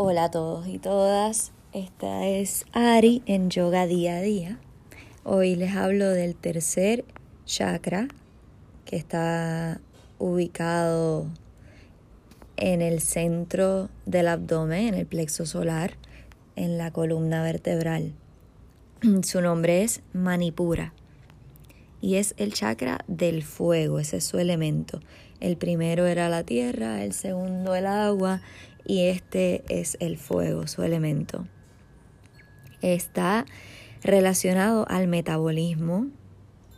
Hola a todos y todas, esta es Ari en Yoga Día a Día. Hoy les hablo del tercer chakra que está ubicado en el centro del abdomen, en el plexo solar, en la columna vertebral. Su nombre es Manipura y es el chakra del fuego, ese es su elemento. El primero era la tierra, el segundo el agua y este es el fuego, su elemento. Está relacionado al metabolismo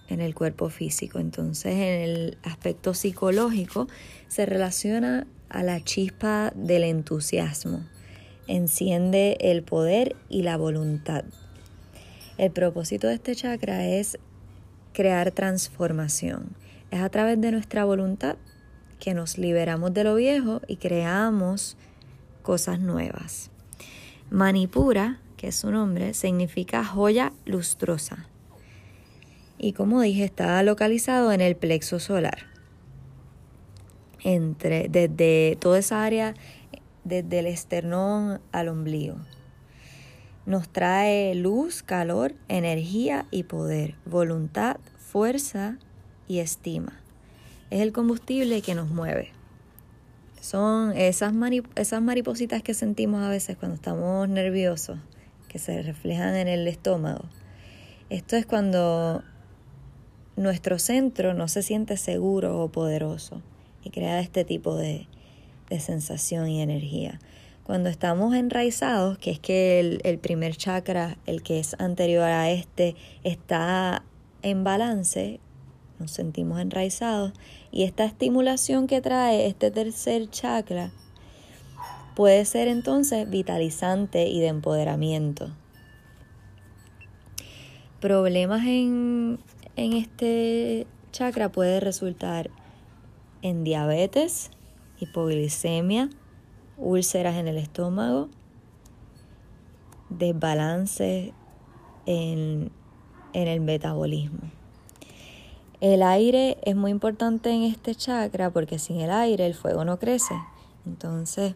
en el cuerpo físico. Entonces, en el aspecto psicológico se relaciona a la chispa del entusiasmo. Enciende el poder y la voluntad. El propósito de este chakra es crear transformación. Es a través de nuestra voluntad que nos liberamos de lo viejo y creamos cosas nuevas. Manipura, que es su nombre, significa joya lustrosa. Y como dije, está localizado en el plexo solar. Entre, desde toda esa área, desde el esternón al ombligo. Nos trae luz, calor, energía y poder, voluntad, fuerza y estima. Es el combustible que nos mueve. Son esas, esas maripositas que sentimos a veces cuando estamos nerviosos, que se reflejan en el estómago. Esto es cuando nuestro centro no se siente seguro o poderoso y crea este tipo de, de sensación y energía. Cuando estamos enraizados, que es que el, el primer chakra, el que es anterior a este, está en balance, nos sentimos enraizados y esta estimulación que trae este tercer chakra puede ser entonces vitalizante y de empoderamiento. Problemas en, en este chakra puede resultar en diabetes, hipoglicemia, úlceras en el estómago, desbalance en, en el metabolismo. El aire es muy importante en este chakra porque sin el aire el fuego no crece. Entonces,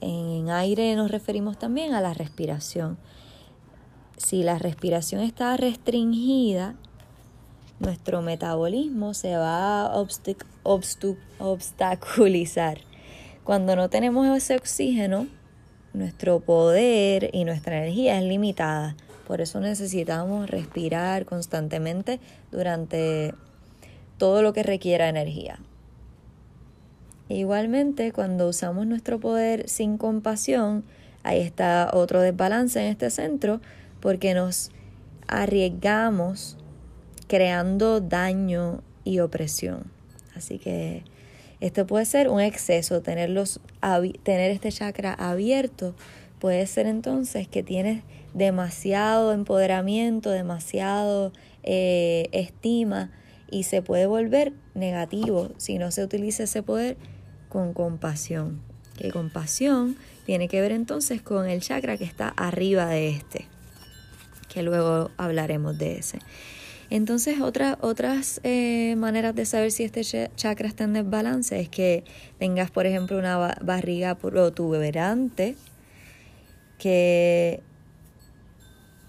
en aire nos referimos también a la respiración. Si la respiración está restringida, nuestro metabolismo se va a obstaculizar. Cuando no tenemos ese oxígeno, nuestro poder y nuestra energía es limitada. Por eso necesitamos respirar constantemente durante todo lo que requiera energía. Igualmente, cuando usamos nuestro poder sin compasión, ahí está otro desbalance en este centro porque nos arriesgamos creando daño y opresión. Así que esto puede ser un exceso, tenerlos, tener este chakra abierto puede ser entonces que tienes demasiado empoderamiento, demasiado eh, estima y se puede volver negativo si no se utiliza ese poder con compasión. Que compasión tiene que ver entonces con el chakra que está arriba de este, que luego hablaremos de ese. Entonces, otras eh, maneras de saber si este chakra está en desbalance es que tengas, por ejemplo, una barriga protuberante, que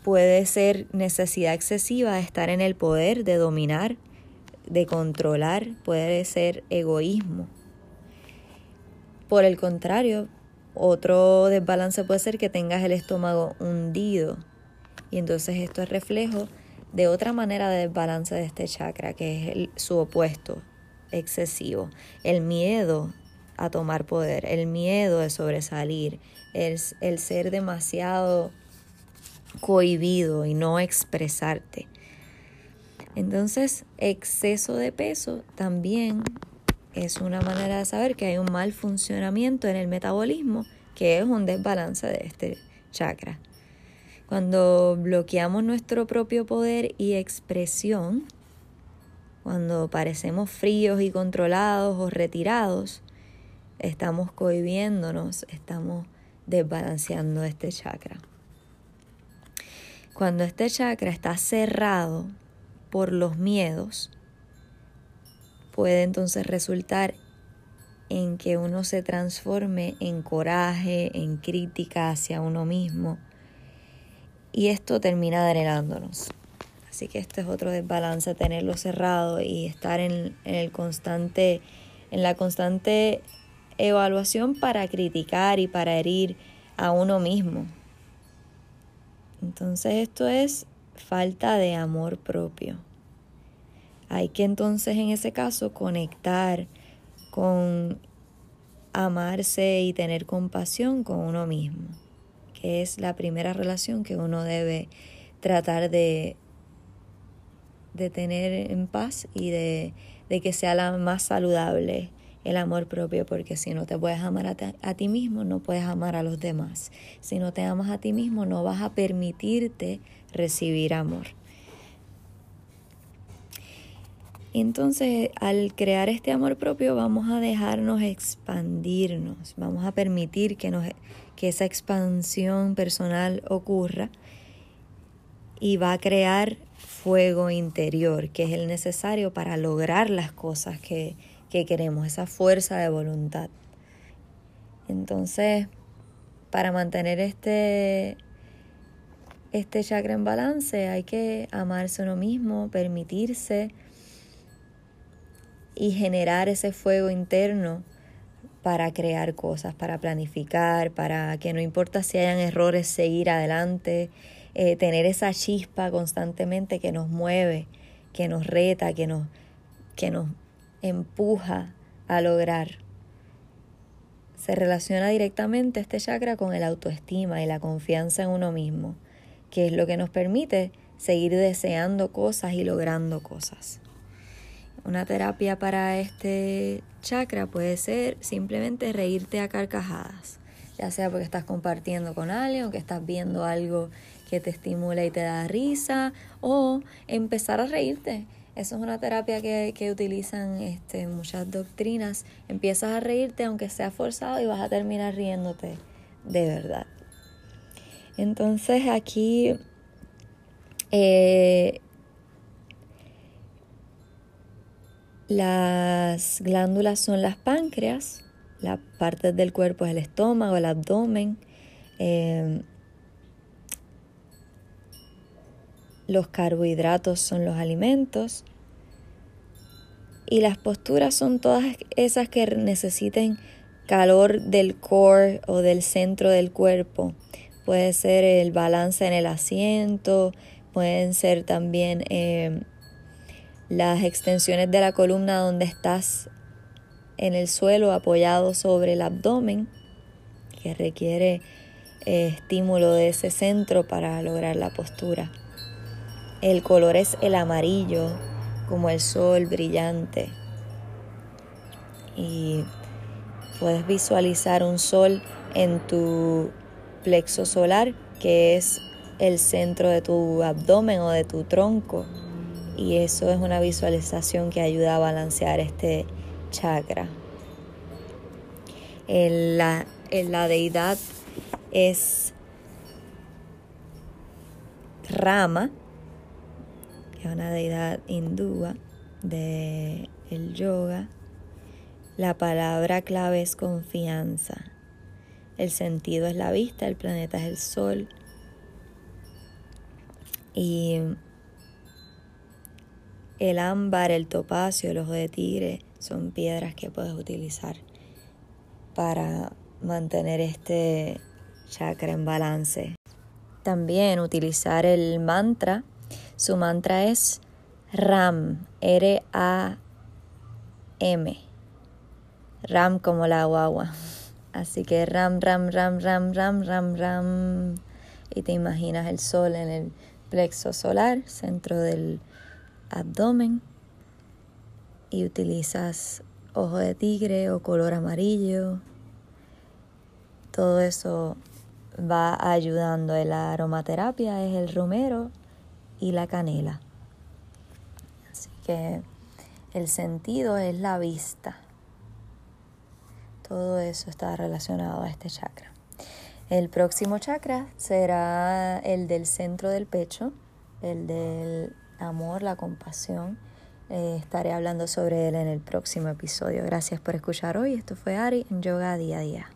puede ser necesidad excesiva de estar en el poder, de dominar, de controlar, puede ser egoísmo. Por el contrario, otro desbalance puede ser que tengas el estómago hundido y entonces esto es reflejo de otra manera de desbalance de este chakra, que es su opuesto, excesivo. El miedo a tomar poder, el miedo de sobresalir, el, el ser demasiado cohibido y no expresarte. Entonces, exceso de peso también es una manera de saber que hay un mal funcionamiento en el metabolismo, que es un desbalance de este chakra. Cuando bloqueamos nuestro propio poder y expresión, cuando parecemos fríos y controlados o retirados, estamos cohibiéndonos, estamos desbalanceando este chakra. Cuando este chakra está cerrado por los miedos, puede entonces resultar en que uno se transforme en coraje, en crítica hacia uno mismo. Y esto termina drenándonos. Así que este es otro desbalance, tenerlo cerrado y estar en, en el constante, en la constante evaluación para criticar y para herir a uno mismo. Entonces esto es falta de amor propio. Hay que entonces en ese caso conectar con amarse y tener compasión con uno mismo, que es la primera relación que uno debe tratar de, de tener en paz y de, de que sea la más saludable el amor propio, porque si no te puedes amar a, a, ti mismo, no puedes amar a los demás. Si no te amas a ti mismo, no vas a permitirte recibir amor. Entonces, al crear este amor propio, vamos a dejarnos expandirnos, vamos a permitir que, nos, que esa expansión personal ocurra y va a crear fuego interior, que es el necesario para lograr las cosas que, que queremos, esa fuerza de voluntad. Entonces, para mantener este, este chakra en balance hay que amarse uno mismo, permitirse y generar ese fuego interno para crear cosas, para planificar, para que no importa si hayan errores, seguir adelante, eh, tener esa chispa constantemente que nos mueve, que nos reta, que nos, que nos empuja a lograr. Se relaciona directamente este chakra con el autoestima y la confianza en uno mismo, que es lo que nos permite seguir deseando cosas y logrando cosas. Una terapia para este chakra puede ser simplemente reírte a carcajadas, ya sea porque estás compartiendo con alguien o que estás viendo algo que te estimula y te da risa, o empezar a reírte. Eso es una terapia que, que utilizan este, muchas doctrinas. Empiezas a reírte aunque sea forzado y vas a terminar riéndote de verdad. Entonces aquí eh, Las glándulas son las páncreas, la parte del cuerpo es el estómago, el abdomen. Em, los carbohidratos son los alimentos. Y las posturas son todas esas que necesiten calor del core o del centro del cuerpo. Puede ser el balance en el asiento, pueden ser también em, las extensiones de la columna donde estás en el suelo apoyado sobre el abdomen, que requiere eh, estímulo de ese centro para lograr la postura. El color es el amarillo, como el sol brillante. Y puedes visualizar un sol en tu plexo solar, que es el centro de tu abdomen o de tu tronco y eso es una visualización que ayuda a balancear este chakra. la, la deidad es Rama, es una deidad hindúa del el yoga. La palabra clave es confianza. El sentido es la vista, el planeta es el sol. Y el ámbar, el topacio, el ojo de tigre son piedras que puedes utilizar para mantener este chakra en balance. También utilizar el mantra. Su mantra es RAM, R-A-M. Ram como la guagua. Así que ram, ram, ram, ram, ram, ram, ram. Y te imaginas el sol en el plexo solar, centro del abdomen y utilizas ojo de tigre o color amarillo. Todo eso va ayudando. La aromaterapia es el romero y la canela. Así que el sentido es la vista. Todo eso está relacionado a este chakra. El próximo chakra será el del centro del pecho, el del amor, la compasión Eh, estaré hablando sobre él en el próximo episodio. Gracias por escuchar hoy. Esto fue Ari en Yoga Día a Día.